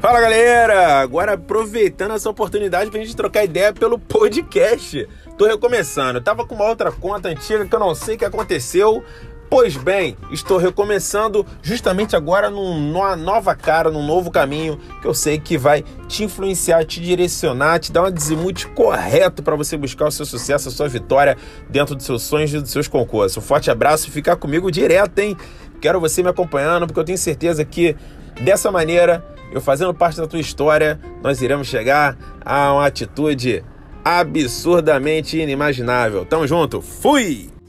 Fala galera! Agora aproveitando essa oportunidade pra gente trocar ideia pelo podcast. Tô recomeçando. Eu tava com uma outra conta antiga que eu não sei o que aconteceu. Pois bem, estou recomeçando justamente agora numa nova cara, num novo caminho que eu sei que vai te influenciar, te direcionar, te dar um azimuth correto para você buscar o seu sucesso, a sua vitória dentro dos seus sonhos e dos seus concursos. Um forte abraço e ficar comigo direto, hein? Quero você me acompanhando porque eu tenho certeza que dessa maneira, eu fazendo parte da tua história, nós iremos chegar a uma atitude absurdamente inimaginável. Tamo junto, fui!